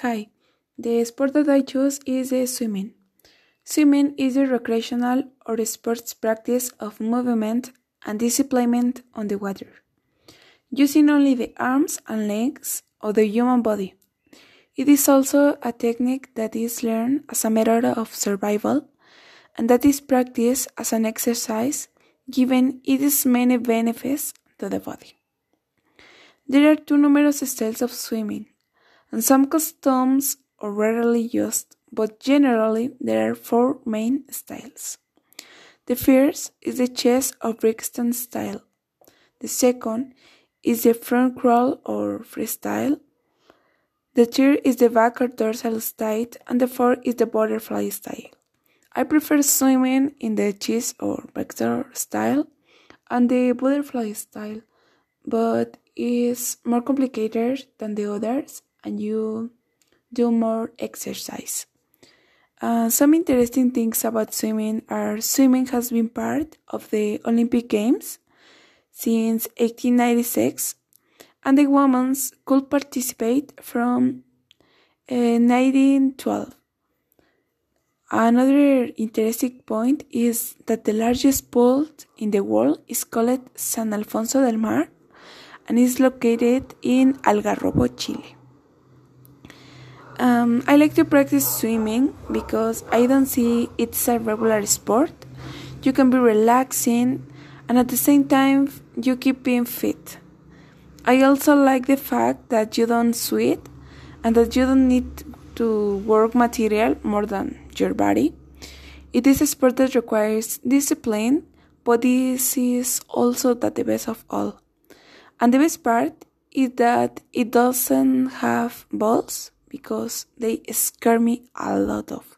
Hi, the sport that I choose is the swimming. Swimming is a recreational or sports practice of movement and discipline on the water, using only the arms and legs of the human body. It is also a technique that is learned as a method of survival and that is practiced as an exercise given its many benefits to the body. There are two numerous styles of swimming, and some customs are rarely used, but generally there are four main styles. The first is the chest or breaststroke style. The second is the front crawl or freestyle. The third is the back or dorsal style, and the fourth is the butterfly style. I prefer swimming in the chest or vector style and the butterfly style, but it's more complicated than the others and you do more exercise. Uh, some interesting things about swimming are swimming has been part of the Olympic Games since 1896 and the women could participate from uh, 1912. Another interesting point is that the largest pool in the world is called San Alfonso del Mar and is located in Algarrobo, Chile. Um, I like to practice swimming because I don't see it's a regular sport. You can be relaxing and at the same time you keep being fit. I also like the fact that you don't sweat and that you don't need to work material more than your body. It is a sport that requires discipline, but this is also that the best of all. And the best part is that it doesn't have balls because they scare me a lot of.